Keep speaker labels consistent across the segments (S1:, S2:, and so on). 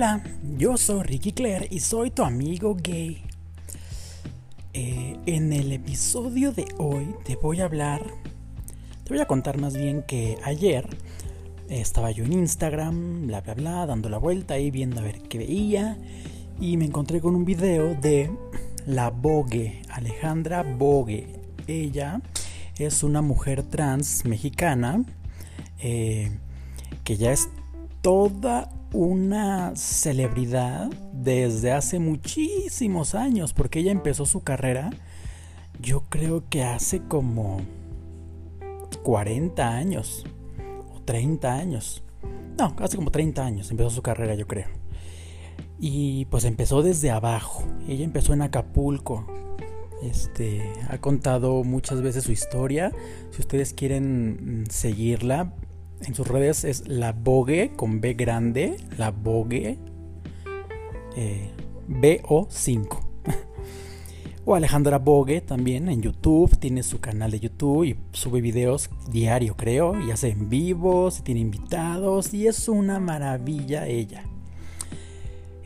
S1: Hola, yo soy Ricky Claire y soy tu amigo gay. Eh, en el episodio de hoy te voy a hablar, te voy a contar más bien que ayer estaba yo en Instagram, bla bla bla, dando la vuelta ahí viendo a ver qué veía y me encontré con un video de la Bogue, Alejandra Bogue. Ella es una mujer trans mexicana eh, que ya es toda una celebridad desde hace muchísimos años, porque ella empezó su carrera, yo creo que hace como 40 años, o 30 años. No, hace como 30 años empezó su carrera, yo creo. Y pues empezó desde abajo. Ella empezó en Acapulco. Este, ha contado muchas veces su historia. Si ustedes quieren mm, seguirla, en sus redes es la Bogue con B grande, la Bogue eh, BO5. o Alejandra Bogue también en YouTube, tiene su canal de YouTube y sube videos diario creo, y hace en vivos, y tiene invitados y es una maravilla ella.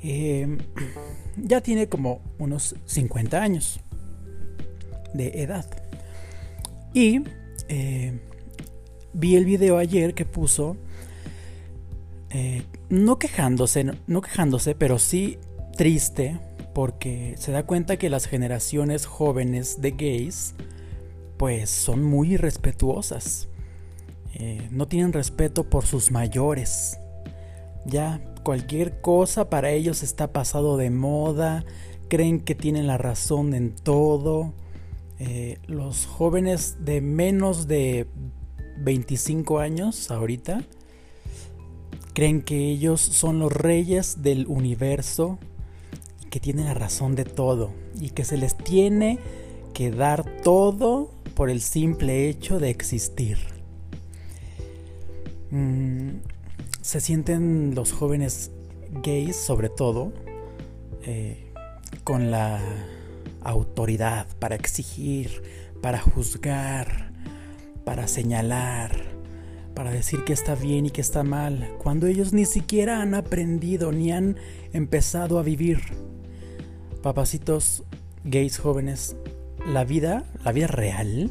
S1: Em, ya tiene como unos 50 años de edad. Y eh, vi el video ayer que puso, eh, no quejándose, no, quejándose, pero sí triste, porque se da cuenta que las generaciones jóvenes de gays, pues son muy irrespetuosas. Eh, no tienen respeto por sus mayores. Ya cualquier cosa para ellos está pasado de moda, creen que tienen la razón en todo. Eh, los jóvenes de menos de 25 años ahorita, creen que ellos son los reyes del universo, que tienen la razón de todo y que se les tiene que dar todo por el simple hecho de existir. Mm, se sienten los jóvenes gays, sobre todo, eh, con la autoridad para exigir, para juzgar, para señalar, para decir que está bien y que está mal, cuando ellos ni siquiera han aprendido ni han empezado a vivir. Papacitos gays jóvenes, la vida, la vida real,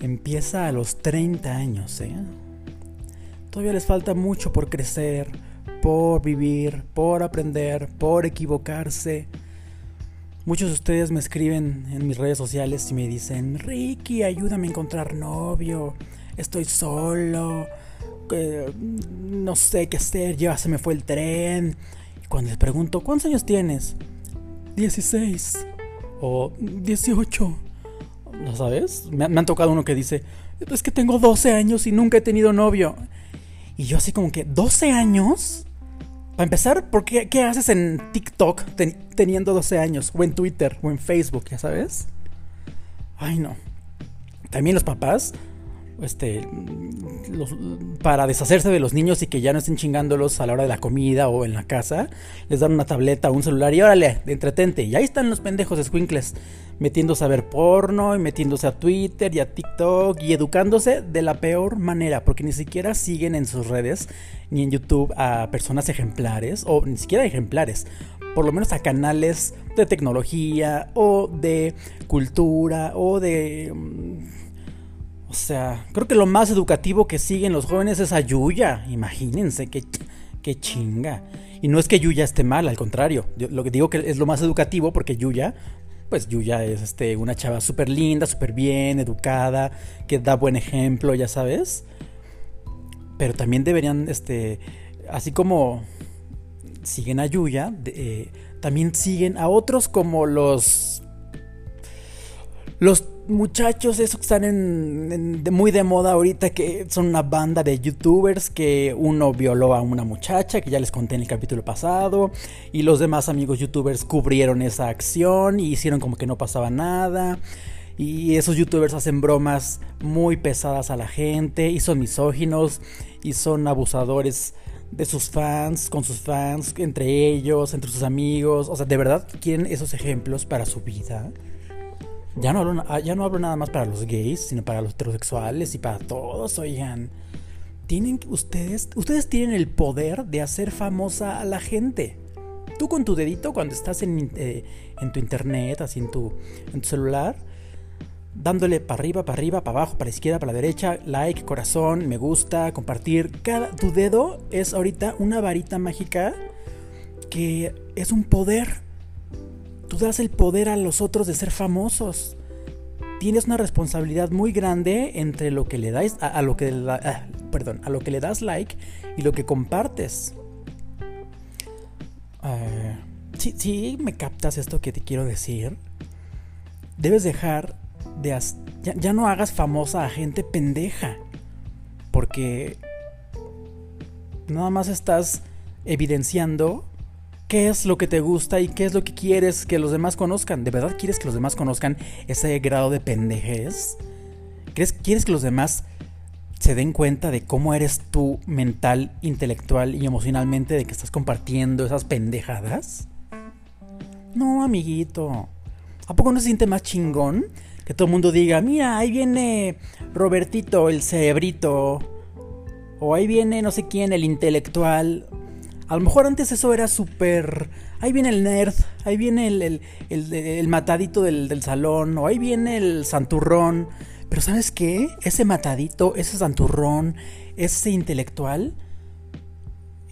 S1: empieza a los 30 años, ¿eh? Todavía les falta mucho por crecer, por vivir, por aprender, por equivocarse. Muchos de ustedes me escriben en mis redes sociales y me dicen, Ricky, ayúdame a encontrar novio, estoy solo, no sé qué hacer, ya se me fue el tren. Y cuando les pregunto, ¿cuántos años tienes? 16 o 18. ¿No sabes? Me han tocado uno que dice, es que tengo 12 años y nunca he tenido novio. Y yo así como que, ¿12 años? Para empezar, ¿por qué, haces en TikTok teniendo 12 años? O en Twitter, o en Facebook, ya sabes. Ay, no. También los papás, este, para deshacerse de los niños y que ya no estén chingándolos a la hora de la comida o en la casa, les dan una tableta o un celular y órale, entretente. Y ahí están los pendejos squinkles metiéndose a ver porno y metiéndose a Twitter y a TikTok y educándose de la peor manera, porque ni siquiera siguen en sus redes ni en YouTube a personas ejemplares, o ni siquiera ejemplares, por lo menos a canales de tecnología o de cultura o de... O sea, creo que lo más educativo que siguen los jóvenes es a Yuya, imagínense qué, qué chinga. Y no es que Yuya esté mal, al contrario. lo que digo que es lo más educativo porque Yuya pues Yuya es este, una chava súper linda, súper bien, educada, que da buen ejemplo, ya sabes. Pero también deberían, este, así como siguen a Yuya, eh, también siguen a otros como los... Los muchachos, esos que están en, muy de moda ahorita, que son una banda de youtubers que uno violó a una muchacha, que ya les conté en el capítulo pasado, y los demás amigos youtubers cubrieron esa acción y hicieron como que no pasaba nada. Y esos youtubers hacen bromas muy pesadas a la gente y son misóginos y son abusadores de sus fans, con sus fans, entre ellos, entre sus amigos. O sea, de verdad quieren esos ejemplos para su vida. Ya no, hablo, ah, ya no hablo nada más para los gays, sino para los heterosexuales y para todos, oigan. Tienen ustedes, ustedes tienen el poder de hacer famosa a la gente. Tú con tu dedito, cuando estás en, eh, en tu internet, así en tu, tu celular, dándole para arriba, para arriba, para abajo, para la izquierda, para la derecha, like, corazón, me gusta, compartir. Cada tu dedo es ahorita una varita mágica que es un poder. Tú das el poder a los otros de ser famosos. Tienes una responsabilidad muy grande entre lo que le das a, lo que perdón, a lo que le das like y lo que compartes. Uh, sí, me captas esto que te quiero decir. Debes dejar ya, no hagas famosa a gente pendeja. Porque nada más estás evidenciando qué es lo que te gusta y qué es lo que quieres que los demás conozcan. ¿De verdad quieres que los demás conozcan ese grado de pendejez? ¿Crees, ¿Quieres que los demás se den cuenta de cómo eres tú mental, intelectual y emocionalmente de que estás compartiendo esas pendejadas? No, amiguito. ¿A poco no se siente más chingón que todo el mundo diga, mira, ahí viene Robertito, el cerebrito, o ahí viene no sé quién, el intelectual. A lo mejor antes eso era súper... Ahí viene el nerd, ahí viene el, el, matadito del, del, salón, o ahí viene el santurrón. Pero ¿sabes qué? Ese matadito, ese santurrón, ese intelectual,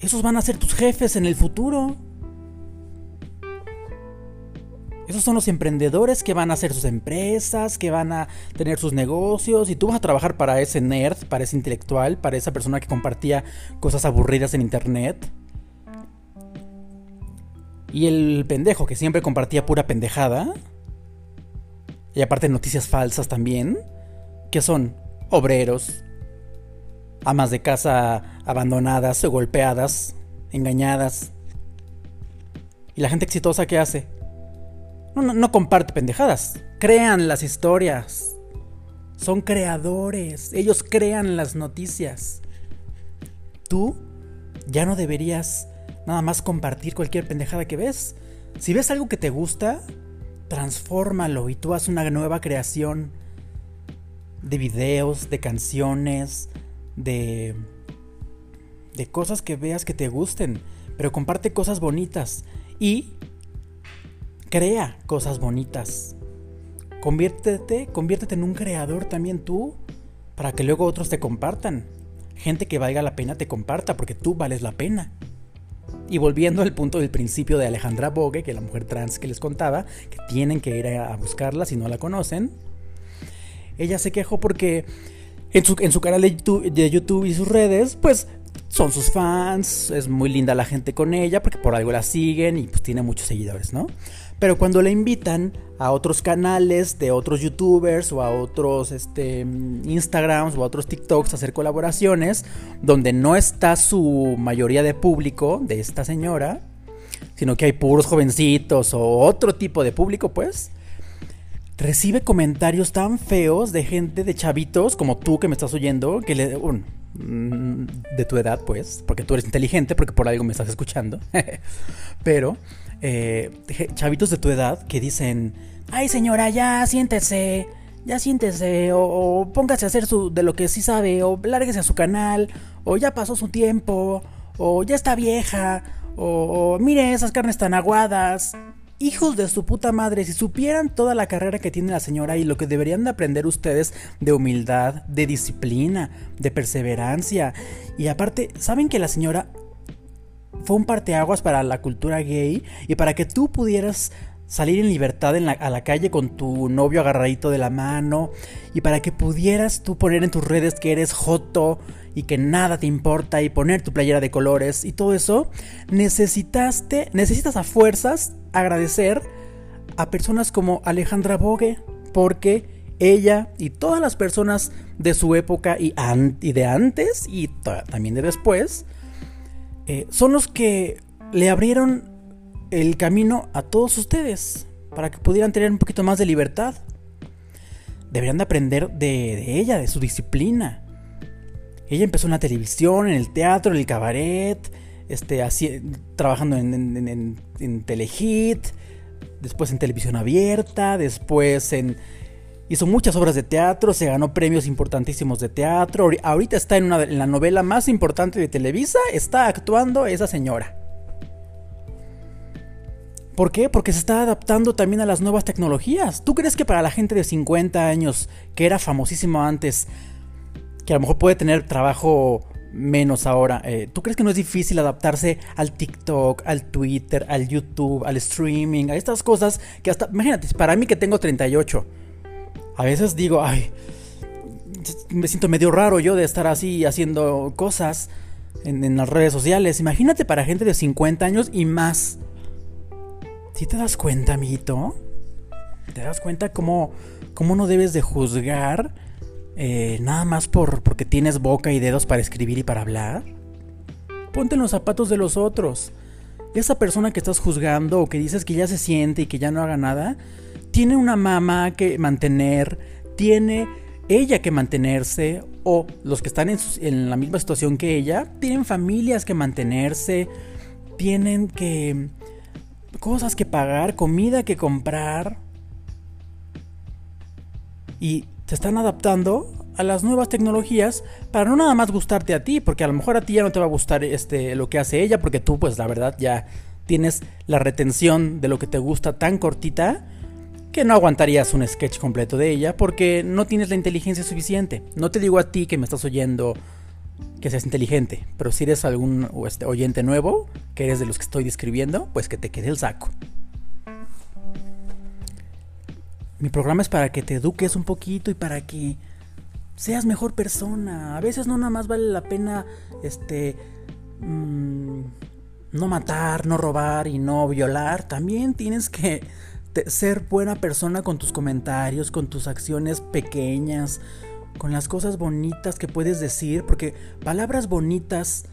S1: esos van a ser tus jefes en el futuro. Esos son los emprendedores que van a hacer sus empresas, que van a tener sus negocios y tú vas a trabajar para ese nerd, para ese intelectual, para esa persona que compartía cosas aburridas en internet. Y el pendejo que siempre compartía pura pendejada. Y aparte noticias falsas también. Que son obreros, amas de casa abandonadas golpeadas, engañadas. ¿Y la gente exitosa qué hace? No, comparte pendejadas. Crean las historias. Son creadores. Ellos crean las noticias. Tú ya no deberías nada más compartir cualquier pendejada que ves. Si ves algo que te gusta, transfórmalo y tú haz una nueva creación de videos, de canciones, de de cosas que veas que te gusten, pero comparte cosas bonitas y Crea cosas bonitas. Conviértete, conviértete en un creador también tú, para que luego otros te compartan. Gente que valga la pena te comparta, porque tú vales la pena. Y volviendo al punto del principio de Alejandra Bogue, que la mujer trans que les contaba, que tienen que ir a buscarla si no la conocen, ella se quejó porque en su, en su canal de YouTube, de YouTube y sus redes, pues son sus fans, es muy linda la gente con ella, porque por algo la siguen y pues tiene muchos seguidores, ¿no? Pero cuando le invitan a otros canales de otros youtubers o a otros este, Instagrams o a otros TikToks a hacer colaboraciones, donde no está su mayoría de público de esta señora, sino que hay puros jovencitos o otro tipo de público, pues, recibe comentarios tan feos de gente, de chavitos como tú que me estás oyendo, que le... Mm, de tu edad, pues, porque tú eres inteligente, porque por algo me estás escuchando. Pero eh, chavitos de tu edad que dicen, ay señora, ya siéntese, ya siéntese, o, póngase a hacer su, de lo que sí sabe, o lárguese a su canal, o ya pasó su tiempo, o ya está vieja, o, o mire esas carnes tan aguadas. Hijos de su puta madre, si supieran toda la carrera que tiene la señora y lo que deberían de aprender ustedes de humildad, de disciplina, de perseverancia. Y aparte, ¿saben que la señora fue un parteaguas para la cultura gay y para que tú pudieras salir en libertad a la calle con tu novio agarradito de la mano y para que pudieras tú poner en tus redes que eres joto y que nada te importa y poner tu playera de colores y todo eso, necesitaste, necesitas a fuerzas agradecer a personas como Alejandra Bogue porque ella y todas las personas de su época y, y de antes y también de después eh, son los que le abrieron el camino a todos ustedes para que pudieran tener un poquito más de libertad. Deberían de aprender de, ella, de su disciplina. Ella empezó en la televisión, en el teatro, en el cabaret, este, así, trabajando en, en Telehit, después en televisión abierta, después en Hizo muchas obras de teatro, se ganó premios importantísimos de teatro. Ahorita está en, una, en la novela más importante de Televisa, está actuando esa señora. ¿Por qué? Porque se está adaptando también a las nuevas tecnologías. ¿Tú crees que para la gente de 50 años, que era famosísimo antes, que a lo mejor puede tener trabajo menos ahora, eh, ¿tú crees que no es difícil adaptarse al TikTok, al Twitter, al YouTube, al streaming, a estas cosas que hasta, imagínate, para mí que tengo 38, a veces digo, ay, me siento medio raro yo de estar así haciendo cosas en, las redes sociales. Imagínate para gente de 50 años y más. Si te das cuenta, amiguito? ¿Te das cuenta cómo, cómo no debes de juzgar eh, nada más por, porque tienes boca y dedos para escribir y para hablar? Ponte en los zapatos de los otros. Esa persona que estás juzgando o que dices que ya se siente y que ya no haga nada, tiene una mamá que mantener, tiene ella que mantenerse o los que están en, la misma situación que ella tienen familias que mantenerse, tienen que cosas que pagar, comida que comprar. Y se están adaptando a las nuevas tecnologías para no nada más gustarte a ti, porque a lo mejor a ti ya no te va a gustar este lo que hace ella porque tú pues la verdad ya tienes la retención de lo que te gusta tan cortita que no aguantarías un sketch completo de ella porque no tienes la inteligencia suficiente. No te digo a ti que me estás oyendo que seas inteligente, pero si eres algún este, oyente nuevo, que eres de los que estoy describiendo, pues que te quede el saco. Mi programa es para que te eduques un poquito y para que seas mejor persona. A veces no nada más vale la pena este mm, no matar, no robar y no violar. También tienes que ser buena persona con tus comentarios, con tus acciones pequeñas, con las cosas bonitas que puedes decir, porque palabras bonitas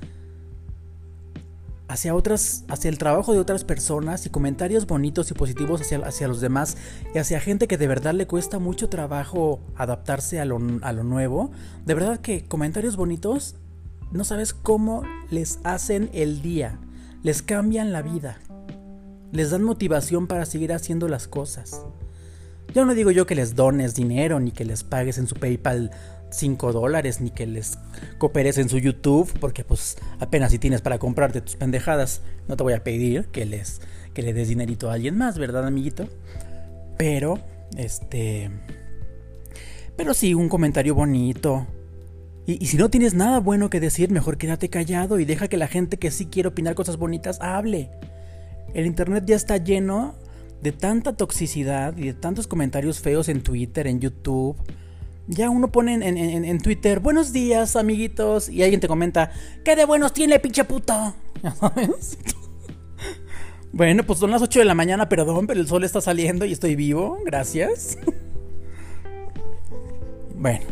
S1: hacia otras, hacia el trabajo de otras personas y comentarios bonitos y positivos hacia, hacia los demás y hacia gente que de verdad le cuesta mucho trabajo adaptarse a lo, a lo nuevo, de verdad que comentarios bonitos no sabes cómo les hacen el día, les cambian la vida les dan motivación para seguir haciendo las cosas. Yo no digo yo que les dones dinero, ni que les pagues en su PayPal 5 dólares, ni que les cooperes en su YouTube, porque pues apenas si tienes para comprarte tus pendejadas, no te voy a pedir que les que le des dinerito a alguien más, ¿verdad, amiguito? Pero, este... Pero sí, un comentario bonito. Y, y si no tienes nada bueno que decir, mejor quédate callado y deja que la gente que sí quiere opinar cosas bonitas hable. El Internet ya está lleno de tanta toxicidad y de tantos comentarios feos en Twitter, en YouTube. Ya uno pone en, Twitter, buenos días, amiguitos, y alguien te comenta, ¿qué de buenos tiene, pinche puto? bueno, pues son las 8 de la mañana, perdón, pero el sol está saliendo y estoy vivo, gracias. bueno.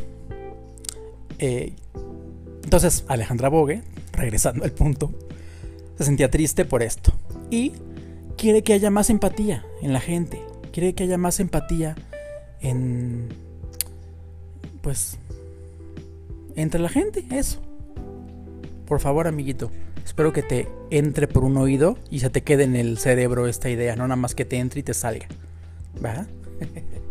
S1: Eh, entonces, Alejandra Bogue, regresando al punto, se sentía triste por esto. Y quiere que haya más empatía en la gente, quiere que haya más empatía en, pues, entre la gente, eso. Por favor, amiguito, espero que te entre por un oído y se te quede en el cerebro esta idea, no nada más que te entre y te salga. ¿Va?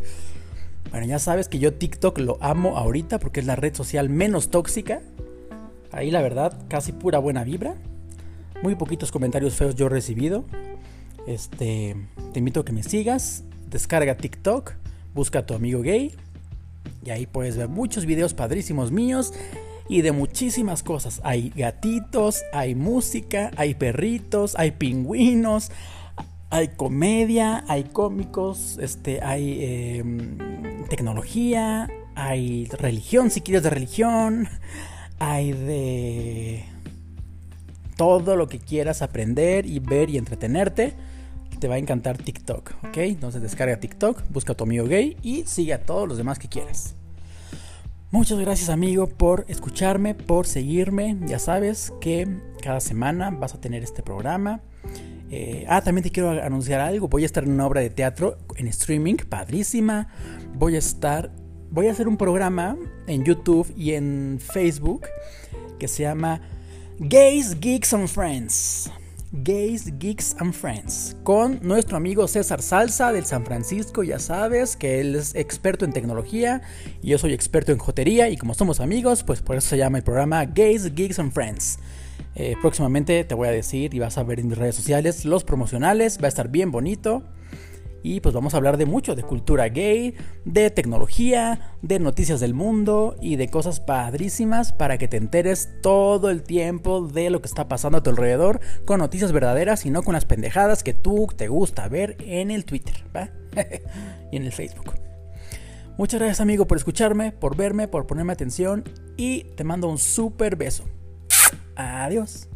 S1: bueno, ya sabes que yo TikTok lo amo ahorita porque es la red social menos tóxica. Ahí la verdad, casi pura buena vibra. Muy poquitos comentarios feos yo he recibido. Este, te invito a que me sigas, descarga TikTok, busca a tu amigo gay y ahí puedes ver muchos videos padrísimos míos y de muchísimas cosas. Hay gatitos, hay música, hay perritos, hay pingüinos, hay comedia, hay cómicos, este, hay em, tecnología, hay religión, si quieres de religión, hay de todo lo que quieras aprender y ver y entretenerte te va a encantar TikTok, ¿ok? Entonces descarga TikTok, busca a tu amigo gay y sigue a todos los demás que quieras. Muchas gracias amigo por escucharme, por seguirme. Ya sabes que cada semana vas a tener este programa. Eh, ah, también te quiero anunciar algo. Voy a estar en una obra de teatro en streaming, padrísima. Voy a estar, voy a hacer un programa en YouTube y en Facebook que se llama Gays, Geeks and Friends. Gays, Geeks and Friends, con nuestro amigo César Salsa del San Francisco, ya sabes que él es experto en tecnología y yo soy experto en jotería y como somos amigos, pues por eso se llama el programa Gays, Geeks and Friends. Eh, próximamente te voy a decir y vas a ver en mis redes sociales los promocionales. Va a estar bien bonito. Y pues vamos a hablar de mucho, de cultura gay, de tecnología, de noticias del mundo y de cosas padrísimas para que te enteres todo el tiempo de lo que está pasando a tu alrededor con noticias verdaderas y no con las pendejadas que tú te gusta ver en el Twitter y en el Facebook. Muchas gracias amigo por escucharme, por verme, por ponerme atención y te mando un súper beso. Adiós.